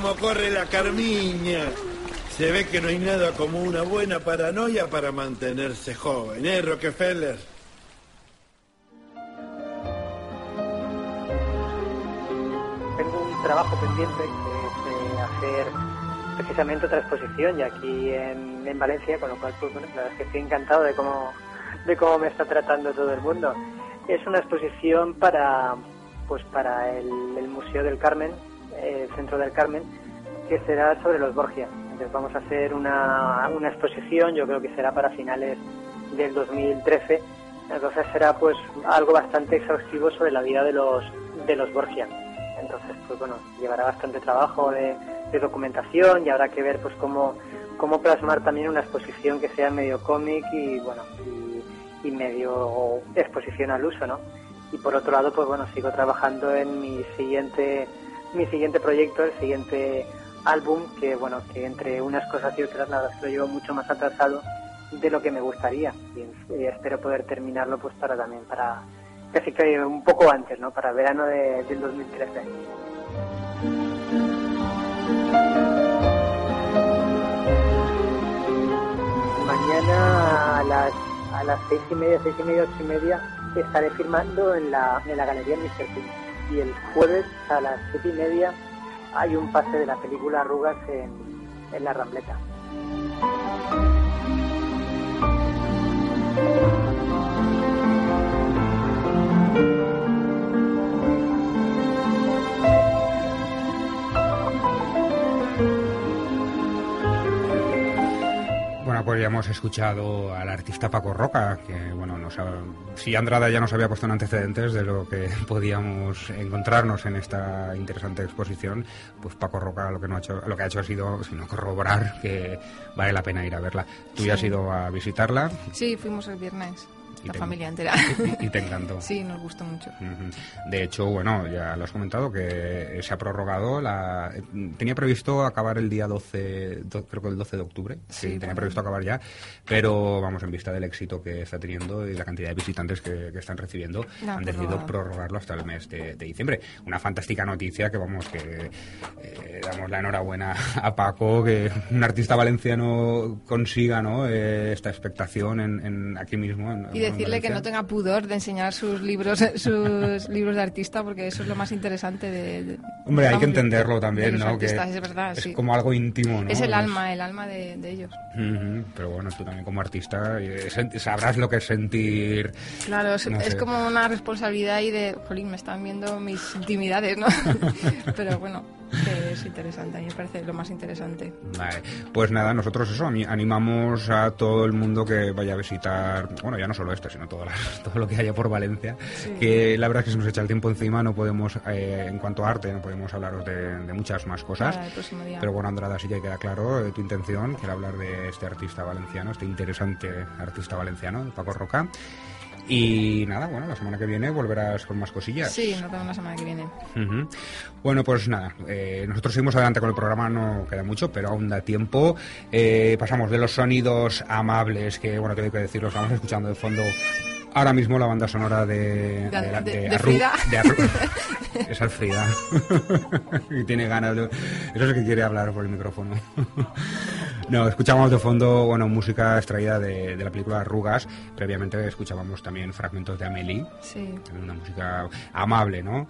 Cómo corre la Carmiña. Se ve que no hay nada como una buena paranoia para mantenerse joven, ¿eh, Rockefeller? Tengo un trabajo pendiente que es eh, hacer precisamente otra exposición y aquí en, en Valencia, con lo cual pues bueno, la verdad es que estoy encantado de cómo, de cómo me está tratando todo el mundo. Es una exposición para pues para el, Museo del Carmen, el Centro del Carmen, que será sobre los Borgia. Entonces vamos a hacer una, una exposición, yo creo que será para finales del 2013. Entonces será pues algo bastante exhaustivo sobre la vida de los de los Borgia. Entonces pues bueno, llevará bastante trabajo de, documentación y habrá que ver pues cómo, cómo plasmar también una exposición que sea medio cómic y bueno y medio exposición al uso, ¿no? Y por otro lado pues bueno sigo trabajando en mi siguiente mi siguiente proyecto, el siguiente álbum, que bueno, que entre unas cosas y otras, la verdad que lo llevo mucho más atrasado de lo que me gustaría. Y, y espero poder terminarlo pues para también, para casi que un poco antes, ¿no? Para verano de- del 2013. Mañana a las, a las seis y media, seis y media, ocho y media, estaré firmando en la, en la galería Mr. King. Y el jueves a las siete y media hay un pase de la película Arrugas en, en la Rambleta. Pues hemos escuchado al artista Paco Roca, que bueno, nos ha- si Andrada ya nos había puesto en antecedentes de lo que podíamos encontrarnos en esta interesante exposición, pues Paco Roca lo que no ha hecho, lo que ha hecho ha sido sino corroborar que vale la pena ir a verla. Tú ya has ido a visitarla Sí, fuimos el viernes. Y la te- familia entera. y te encantó. Sí, nos gustó mucho. De hecho, bueno, ya lo has comentado que se ha prorrogado. La... Tenía previsto acabar el día 12, do- creo que el 12 de octubre. Sí, tenía bueno. previsto acabar ya. Pero vamos, en vista del éxito que está teniendo y la cantidad de visitantes que, que están recibiendo, La han decidido prorrogarlo hasta el mes de, de diciembre. Una fantástica noticia que, vamos, que eh, damos la enhorabuena a Paco, que un artista valenciano consiga ¿no? Eh, esta expectación en, en- aquí mismo. en- Y en decirle que no tenga pudor de enseñar sus libros, sus libros de artista, porque eso es lo más interesante de. de- Hombre, hay que entenderlo de también, ¿no? Que es verdad, sí. como algo íntimo, ¿no? Es el alma, el alma de, ellos. Pero bueno, tú también como artista eh, sabrás lo que es sentir... Claro, es, no es como una responsabilidad y de, jolín, me están viendo mis intimidades, ¿no? Pero bueno, que es interesante, a mí me parece lo más interesante. Vale, pues nada, nosotros eso, ani- animamos a todo el mundo que vaya a visitar, bueno, ya no solo este, sino todo, las- todo lo que haya por Valencia, Sí. que la verdad es que se nos echa el tiempo encima, no podemos, eh, en cuanto a arte, no podemos hablaros de, de muchas más cosas. Para el próximo día. Pero bueno, Andrada, sí que queda claro eh, tu intención, que era hablar de este artista valenciano, este interesante artista valenciano, Paco Roca. Y nada, bueno, la semana que viene volverás con más cosillas. Sí, nos vemos la semana que viene. Bueno, pues nada, eh, nosotros seguimos adelante con el programa, no queda mucho, pero aún da tiempo. Eh, pasamos de los sonidos amables, que bueno, tengo que decirlo, estamos escuchando de fondo ahora mismo la banda sonora de... De- la- de- Arru- Frida. es Alfrida. y tiene ganas de... Eso es que quiere hablar por el micrófono. No, escuchábamos de fondo, bueno, música extraída de, la película Arrugas. Previamente escuchábamos también fragmentos de Amélie, Sí. una música amable, ¿no?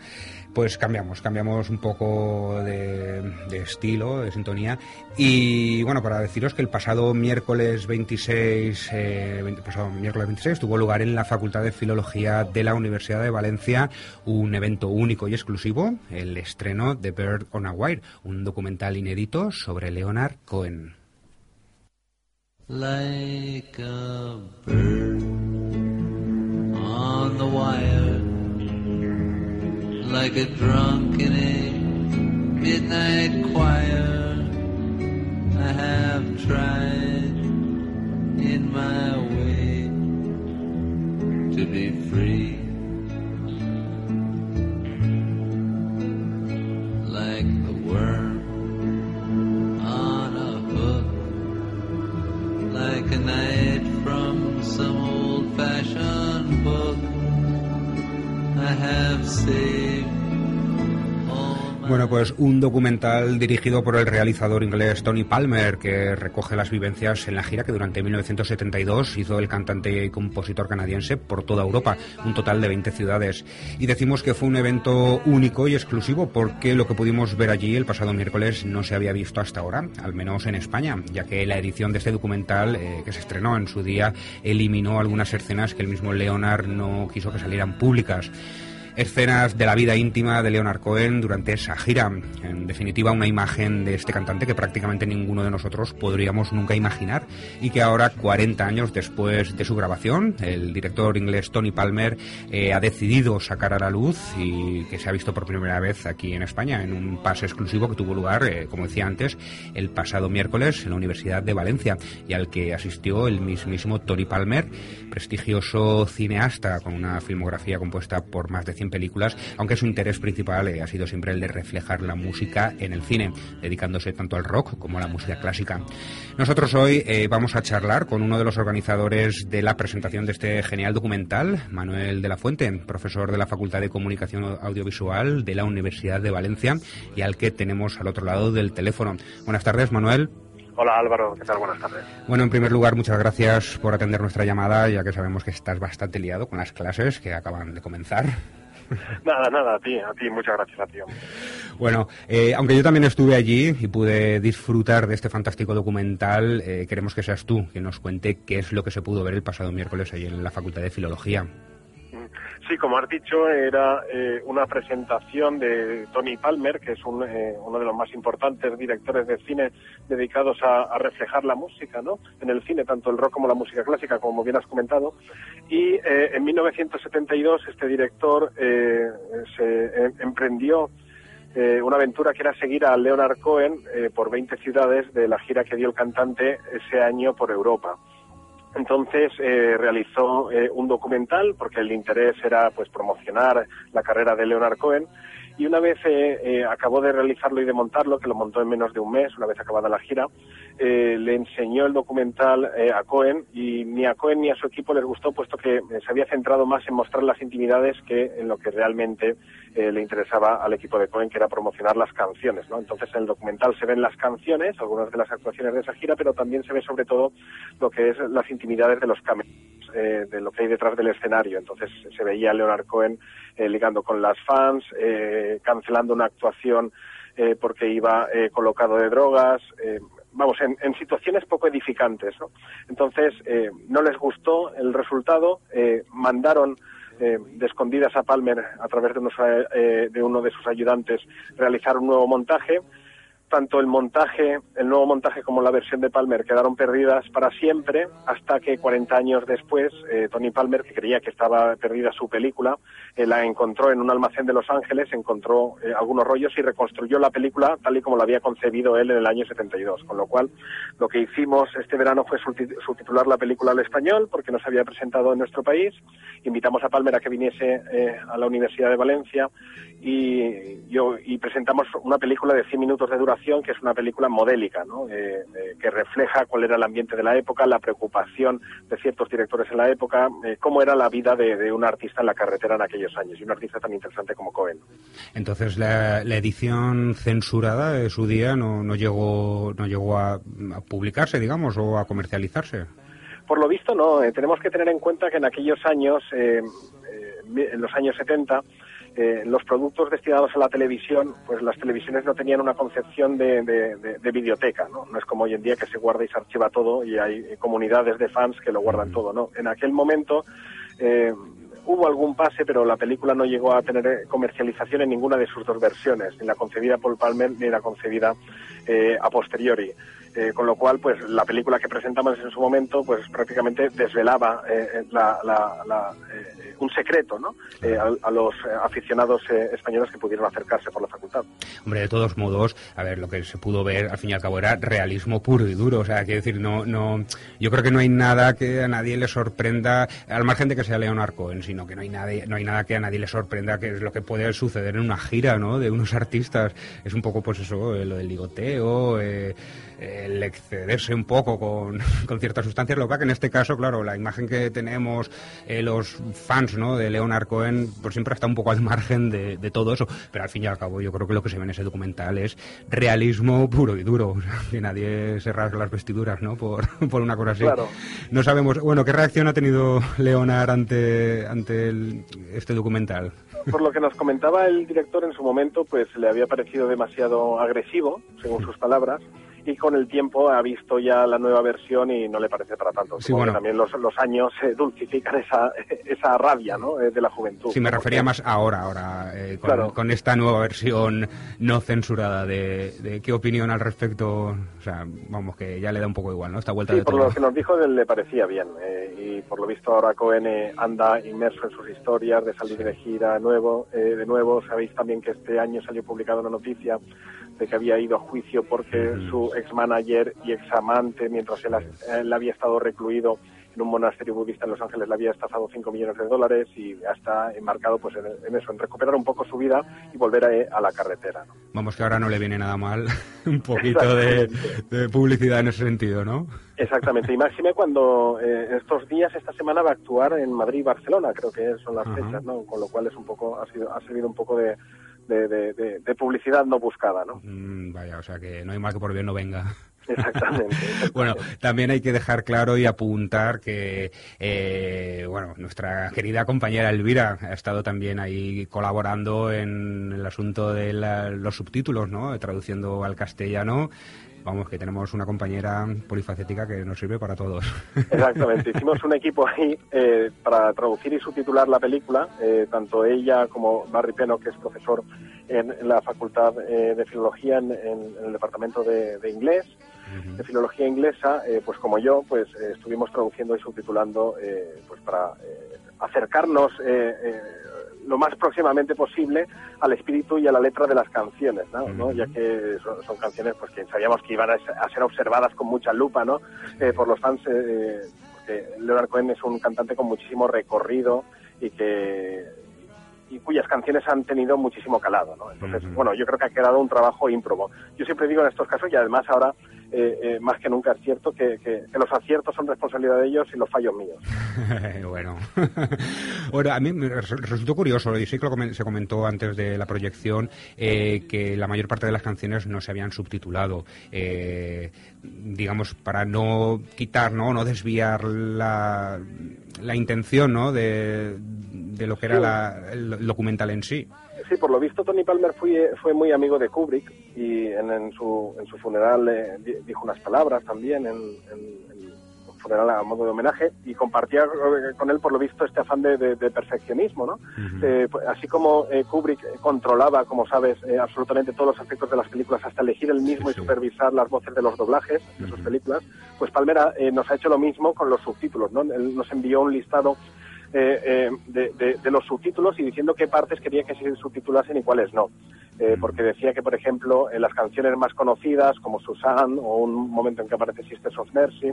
Pues cambiamos, cambiamos un poco de, estilo, de sintonía. Y bueno, para deciros que el pasado miércoles 26, eh, 20 pasado miércoles 26 tuvo lugar en la Facultad de Filología de la Universidad de Valencia un evento único y exclusivo, el estreno de Bird on a Wire, un documental inédito sobre Leonard Cohen. Like a drunk in a midnight choir. I have tried in my way to be free. Like the worm on a hook like a night have saved Bueno, pues un documental dirigido por el realizador inglés Tony Palmer que recoge las vivencias en la gira que durante 1972 hizo el cantante y compositor canadiense por toda Europa, un total de 20 ciudades. Y decimos que fue un evento único y exclusivo porque lo que pudimos ver allí el pasado miércoles no se había visto hasta ahora, al menos en España, ya que la edición de este documental eh, que se estrenó en su día eliminó algunas escenas que el mismo Leonard no quiso que salieran públicas escenas de la vida íntima de Leonard Cohen durante esa gira. En definitiva, una imagen de este cantante que prácticamente ninguno de nosotros podríamos nunca imaginar y que ahora, 40 años después de su grabación, el director inglés Tony Palmer eh, ha decidido sacar a la luz y que se ha visto por primera vez aquí en España en un pase exclusivo que tuvo lugar, eh, como decía antes, el pasado miércoles en la Universidad de Valencia y al que asistió el mismísimo Tony Palmer, prestigioso cineasta con una filmografía compuesta por más de 100 películas, aunque su interés principal eh, ha sido siempre el de reflejar la música en el cine, dedicándose tanto al rock como a la música clásica. Nosotros hoy eh, vamos a charlar con uno de los organizadores de la presentación de este genial documental, Manuel de la Fuente, profesor de la Facultad de Comunicación Audiovisual de la Universidad de Valencia y al que tenemos al otro lado del teléfono. Buenas tardes, Manuel. Hola Álvaro, ¿qué tal? Buenas tardes. Bueno, en primer lugar, muchas gracias por atender nuestra llamada, ya que sabemos que estás bastante liado con las clases que acaban de comenzar. Nada, nada, a ti, a ti, muchas gracias a ti. Bueno, eh, aunque yo también estuve allí y pude disfrutar de este fantástico documental, eh, queremos que seas tú quien nos cuente qué es lo que se pudo ver el pasado miércoles ahí en la Facultad de Filología. Sí, como has dicho, era eh, una presentación de Tony Palmer, que es eh, uno de los más importantes directores de cine dedicados a, reflejar la música, ¿no? En el cine, tanto el rock como la música clásica, como bien has comentado. Y eh, en 1972 este director eh, eh, emprendió una aventura que era seguir a Leonard Cohen por 20 ciudades de la gira que dio el cantante ese año por Europa. Entonces eh, realizó eh, un documental porque el interés era pues promocionar la carrera de Leonard Cohen y una vez eh, eh, acabó de realizarlo y de montarlo, que lo montó en menos de un mes, una vez acabada la gira, eh, le enseñó el documental a Cohen y ni a Cohen ni a su equipo les gustó puesto que se había centrado más en mostrar las intimidades que en lo que realmente le interesaba al equipo de Cohen, que era promocionar las canciones. ¿no? Entonces en el documental se ven las canciones, algunas de las actuaciones de esa gira, pero también se ve sobre todo lo que es las intimidades de los cameos, de lo que hay detrás del escenario. Entonces se veía a Leonard Cohen eh, ligando con las fans, eh, cancelando una actuación eh, porque iba colocado de drogas, vamos, en, situaciones poco edificantes. ¿no? Entonces, no les gustó el resultado, mandaron eh, de escondidas a Palmer a través de, unos, eh, de uno de sus ayudantes realizar un nuevo montaje tanto el montaje, el nuevo montaje como la versión de Palmer quedaron perdidas para siempre hasta que 40 años después eh, Tony Palmer, que creía que estaba perdida su película, eh, la encontró en un almacén de Los Ángeles, encontró eh, algunos rollos y reconstruyó la película tal y como la había concebido él en el año 72. Con lo cual, lo que hicimos este verano fue subti- subtitular la película al español porque no se había presentado en nuestro país. Invitamos a Palmer a que viniese a la Universidad de Valencia y, yo, y presentamos una película de 100 minutos de duración que es una película modélica, ¿no? Eh, eh, que refleja cuál era el ambiente de la época, la preocupación de ciertos directores en la época, eh, cómo era la vida de, de un artista en la carretera en aquellos años y un artista tan interesante como Cohen. Entonces la, la edición censurada de su día no, no llegó, no llegó a, a publicarse, digamos, o a comercializarse. Por lo visto, no. Tenemos que tener en cuenta que en aquellos años, en los años 70, eh, los productos destinados a la televisión, pues las televisiones no tenían una concepción de, de- de- de biblioteca, ¿no? No es como hoy en día que se guarda y se archiva todo y hay comunidades de fans que lo guardan todo, ¿no? En aquel momento eh, hubo algún pase, pero la película no llegó a tener eh, comercialización en ninguna de sus dos versiones, ni la concebida por Palmer ni la concebida eh, a posteriori. Eh, con lo cual, pues la película que presentamos en su momento, pues prácticamente desvelaba eh, la- la- la, eh, un secreto, ¿no? Eh, a, a los eh, aficionados eh, españoles que pudieron acercarse por la facultad. Hombre, de todos modos, a ver, lo que se pudo ver al fin y al cabo era realismo puro y duro. O sea, quiero decir, no, no, yo creo que no hay nada que a nadie le sorprenda, al margen de que sea Leonard Cohen, sino que no hay nada, no hay nada que a nadie le sorprenda, que es lo que puede suceder en una gira, ¿no? De unos artistas. Es un poco, pues eso, eh, lo del ligoteo, eh, el excederse un poco con, con ciertas sustancias. Lo que en este caso, claro, la imagen que tenemos eh, los fans ¿no? de Leonard Cohen, pues siempre está un poco al margen de, de todo eso. Pero al fin y al cabo, yo creo que lo que se ve en ese documental es realismo puro y duro. O sea, que nadie se rasga las vestiduras, ¿no? Por, por una cosa así. Claro. No sabemos. Bueno, ¿qué reacción ha tenido Leonard ante, ante el- este documental? Por lo que nos comentaba el director en su momento, pues le había parecido demasiado agresivo, según sus palabras, y con el tiempo ha visto ya la nueva versión y no le parece para tanto. Sí, bueno. también los, los años eh, dulcifican esa, esa rabia ¿no? Eh, de la juventud. Sí, me refería más ahora, ahora, eh, con, Claro. con esta nueva versión no censurada de, de qué opinión al respecto. O sea, vamos, que ya le da un poco igual, ¿no? Esta vuelta Sí, de por todo. lo que nos dijo él le parecía bien eh, y por lo visto ahora Cohen eh, anda inmerso en sus historias de salir de gira nuevo, eh, de nuevo. Sabéis también que este año salió publicada una noticia de que había ido a juicio porque su ex manager y ex amante, mientras él, él había estado recluido en un monasterio budista en Los Ángeles, le había estafado 5 millones de dólares y ya está enmarcado pues en, en eso, en recuperar un poco su vida y volver a, a la carretera. ¿no? Vamos, que ahora no le viene nada mal un poquito de, de publicidad en ese sentido, ¿no? Exactamente, y máxime cuando eh, estos días, esta semana va a actuar en Madrid y Barcelona, creo que son las Ajá. fechas, ¿no? Con lo cual es un poco, ha, sido, ha servido un poco de, de, de- publicidad no buscada, ¿no? Mm, vaya, o sea que no hay mal que por bien no venga. Exactamente. Bueno, también hay que dejar claro y apuntar que, eh, bueno, nuestra querida compañera Elvira ha estado también ahí colaborando en el asunto de la- los subtítulos, ¿no? Traduciendo al castellano. Vamos, que tenemos una compañera polifacética que nos sirve para todos. Exactamente, hicimos un equipo ahí eh, para traducir y subtitular la película, eh, tanto ella como Barry Peno, que es profesor en, en la Facultad eh, de Filología en, en- en el Departamento de, de Inglés, de Filología Inglesa, eh, pues como yo, pues estuvimos traduciendo y subtitulando eh, pues para acercarnos lo más próximamente posible al espíritu y a la letra de las canciones, ¿no? ¿no? ya que son, son canciones pues que sabíamos que iban a, ser- a ser observadas con mucha lupa, ¿no? Eh, por los fans, eh, porque Leonard Cohen es un cantante con muchísimo recorrido y que y cuyas canciones han tenido muchísimo calado, ¿no? Entonces, bueno, yo creo que ha quedado un trabajo ímprobo. Yo siempre digo en estos casos, y además ahora, eh, eh, más que nunca es cierto, que, que- que los aciertos son responsabilidad de ellos y los fallos míos. bueno. bueno, a mí me res- resultó curioso, y sí que lo se comentó antes de la proyección, eh, que la mayor parte de las canciones no se habían subtitulado. Eh, digamos, para no quitar, no, no desviar la, la intención ¿no? de, de lo que era Sí. la- el documental en sí. Sí, por lo visto Tony Palmer fue, fue muy amigo de Kubrick y en, en su, en su funeral eh, di- dijo unas palabras también en, en- en- funeral a modo de homenaje y compartía eh, con él, por lo visto, este afán de, de- de perfeccionismo, ¿no? Eh, pues, así como eh, Kubrick controlaba, como sabes, absolutamente todos los aspectos de las películas, hasta elegir el mismo y supervisar las voces de los doblajes de sus películas, pues Palmera eh, nos ha hecho lo mismo con los subtítulos, ¿no? Él nos envió un listado eh, eh, de, de- de los subtítulos y diciendo qué partes quería que se subtitulasen y cuáles no. Eh, porque decía que, por ejemplo, en las canciones más conocidas, como Susan o un momento en que aparece Sisters of Mercy,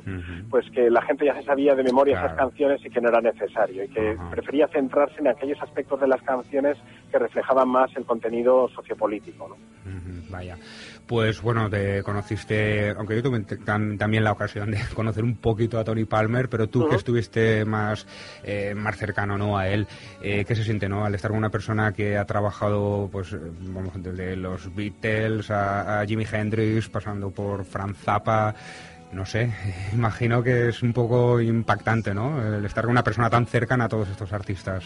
pues que la gente ya se sabía de memoria esas canciones y que no era necesario y que prefería centrarse en aquellos aspectos de las canciones que reflejaban más el contenido sociopolítico. ¿no? Vaya. Pues bueno, te conociste, aunque yo tuve tam- también la ocasión de conocer un poquito a Tony Palmer, pero tú que estuviste más, eh, más cercano ¿no? a él, eh, ¿qué se siente no? al estar con una persona que ha trabajado, pues, eh, vamos, desde los Beatles a, a Jimi Hendrix, pasando por Franz Zappa? No sé, imagino que es un poco impactante, ¿no? El estar con una persona tan cercana a todos estos artistas.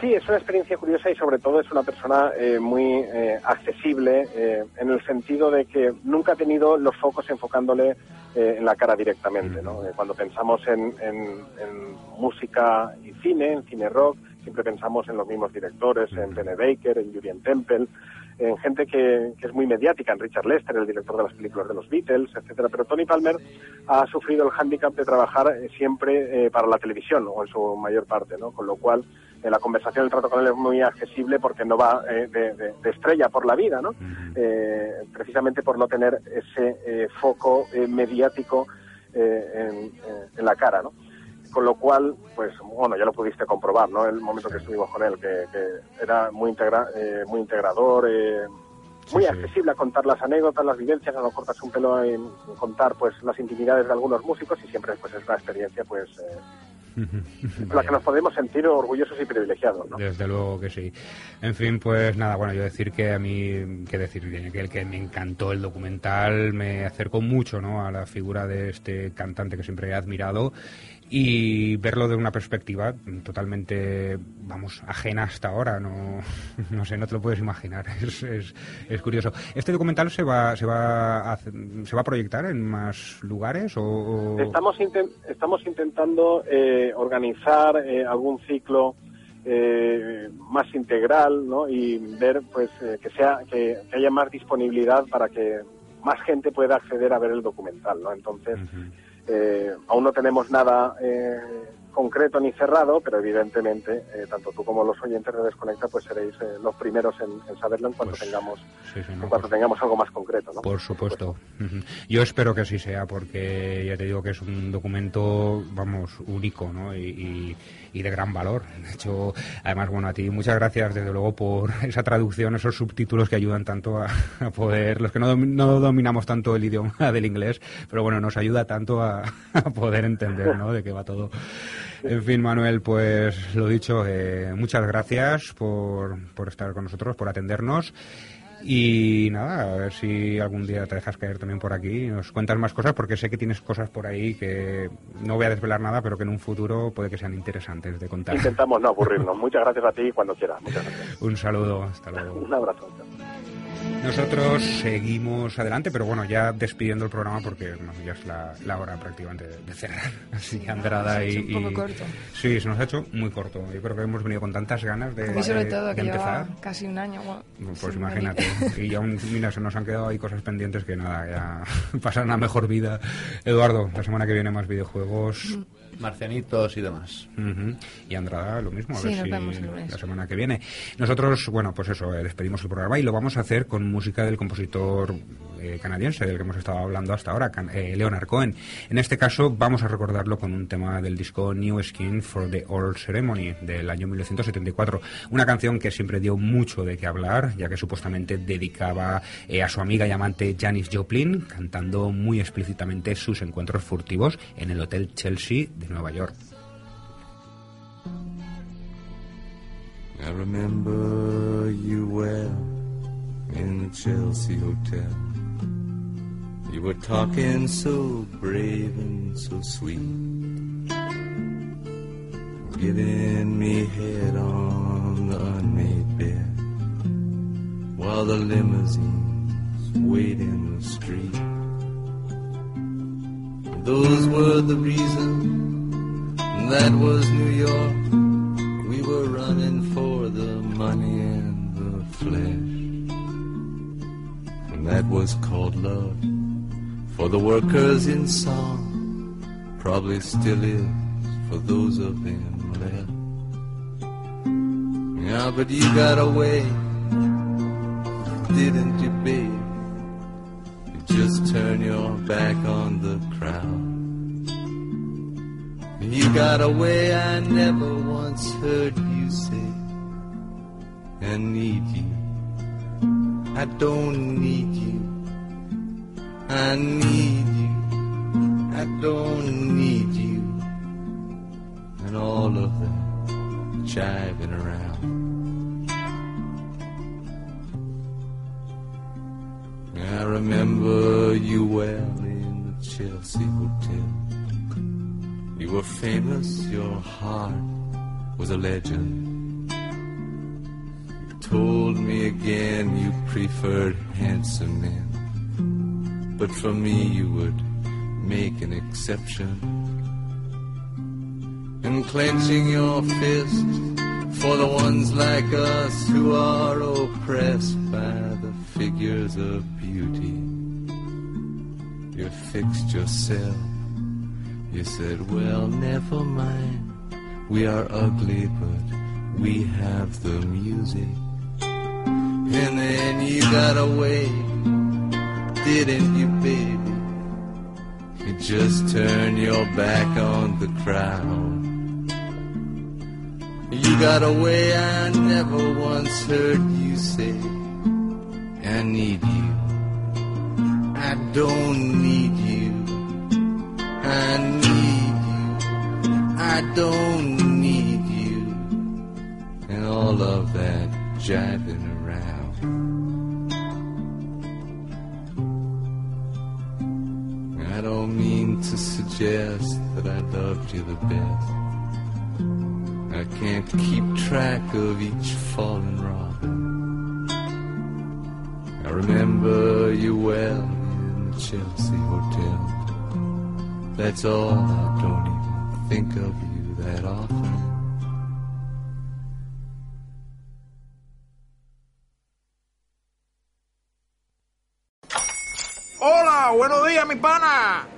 Sí, es una experiencia curiosa y sobre todo es una persona eh, muy eh, accesible eh, en el sentido de que nunca ha tenido los focos enfocándole eh, en la cara directamente. ¿no? Eh, cuando pensamos en, en- en música y cine, en cine rock, siempre pensamos en los mismos directores, en Bene Baker, en Julian Temple, en gente que, que es muy mediática, en Richard Lester, el director de las películas de los Beatles, etcétera. Pero Tony Palmer ha sufrido el hándicap de trabajar eh, siempre eh, para la televisión, o en su mayor parte, ¿no? Con lo cual eh, la conversación, el trato con él es muy accesible porque no va eh, de, de- de estrella por la vida, ¿no? Eh, precisamente por no tener ese eh, foco eh, mediático eh, en, eh, en la cara, ¿no? Con lo cual, pues bueno, ya lo pudiste comprobar, ¿no? El momento que estuvimos con él, que, que era muy, integra eh, muy integrador, eh, muy accesible a contar las anécdotas, las vivencias, a no cortarse un pelo en, en contar pues las intimidades de algunos músicos y siempre pues es una experiencia pues eh, la que nos podemos sentir orgullosos y privilegiados, ¿no? Desde luego que sí. En fin, pues nada, bueno, yo decir que a mí, que decir, que el que me encantó el documental, me acercó mucho, ¿no? A la figura de este cantante que siempre he admirado y verlo de una perspectiva totalmente, vamos, ajena hasta ahora, no, no sé, no te lo puedes imaginar, es, es, es curioso. ¿Este documental se va, se va a, se va a proyectar en más lugares o...? o- Estamos, inten- estamos intentando eh, organizar eh, algún ciclo eh, más integral ¿no? y ver pues eh, que sea que, que haya más disponibilidad para que más gente pueda acceder a ver el documental ¿no? entonces eh, aún no tenemos nada eh, concreto ni cerrado pero evidentemente eh, tanto tú como los oyentes de Desconecta pues seréis eh, los primeros en, en saberlo en cuanto tengamos sí, sí, no, en cuanto tengamos algo más concreto ¿no? Por supuesto. Yo espero que así sea, porque ya te digo que es un documento, vamos, único, ¿no? Y, y- y de gran valor. De hecho, además, bueno, a ti muchas gracias, desde luego, por esa traducción, esos subtítulos que ayudan tanto a, a poder, los que no, no dominamos tanto el idioma del inglés, pero bueno, nos ayuda tanto a, a poder entender, ¿no? De qué va todo. En fin, Manuel, pues lo dicho, eh, muchas gracias por, por estar con nosotros, por atendernos. Y nada, a ver si algún día te dejas caer también por aquí y nos cuentas más cosas, porque sé que tienes cosas por ahí que no voy a desvelar nada, pero que en un futuro puede que sean interesantes de contar. intentamos no aburrirnos muchas gracias a ti cuando quieras muchas gracias Un saludo, hasta luego. un abrazo Nosotros seguimos adelante, pero bueno, ya despidiendo el programa porque no, ya es la, la hora prácticamente de, de cerrar. Así, Andrada Se ha y, hecho un poco y- corto. Sí, se nos ha hecho muy corto. Yo creo que hemos venido con tantas ganas de, mí sobre de- todo, de que empezar. casi un año. bueno, Pues imagínate. venir. Y aún, mira, se nos han quedado ahí cosas pendientes que nada, ya pasan a mejor vida. Eduardo, la semana que viene más videojuegos. Marcianitos y demás. Y Andrada, lo mismo, a Sí, ver nos si vemos el lunes. la semana que viene. Nosotros, bueno, pues eso, eh, despedimos el programa y lo vamos a hacer con música del compositor eh, canadiense del que hemos estado hablando hasta ahora, eh, Leonard Cohen. En este caso vamos a recordarlo con un tema del disco New Skin for the Old Ceremony del año 1974. Una canción que siempre dio mucho de qué hablar, ya que supuestamente dedicaba eh, a su amiga y amante Janis Joplin, cantando muy explícitamente sus encuentros furtivos en el Hotel Chelsea de Nueva York. You were talking so brave and so sweet, giving me head on the unmade bed while the limousines wait in the street. Those were the reasons. That was New York. We were running for the money and the flesh. And that was called love. For the workers in song. Probably still is for those of them left. Yeah, but you got away, didn't you, babe? You just turn your back on the crowd. You got away, I never once heard you say, I need you. I don't need you. I need you. I don't need you. And all of that jiving around. I remember you well in the Chelsea Hotel. You were famous, your heart was a legend. You told me again you preferred handsome men. But for me, you would make an exception. And clenching your fist for the ones like us who are oppressed by the figures of beauty. You fixed yourself. You said, well, never mind. We are ugly, but we have the music. And then you got away, didn't you, baby? You just turn your back on the crowd. You got away, I never once heard you say, I need you. I don't need you. I need you. I don't need you. And all of that jiving to suggest that I loved you the best. I can't keep track of each fallen robin. I remember you well in the Chelsea Hotel. That's all, I don't even think of you that often. Hola, buenos días, mi pana.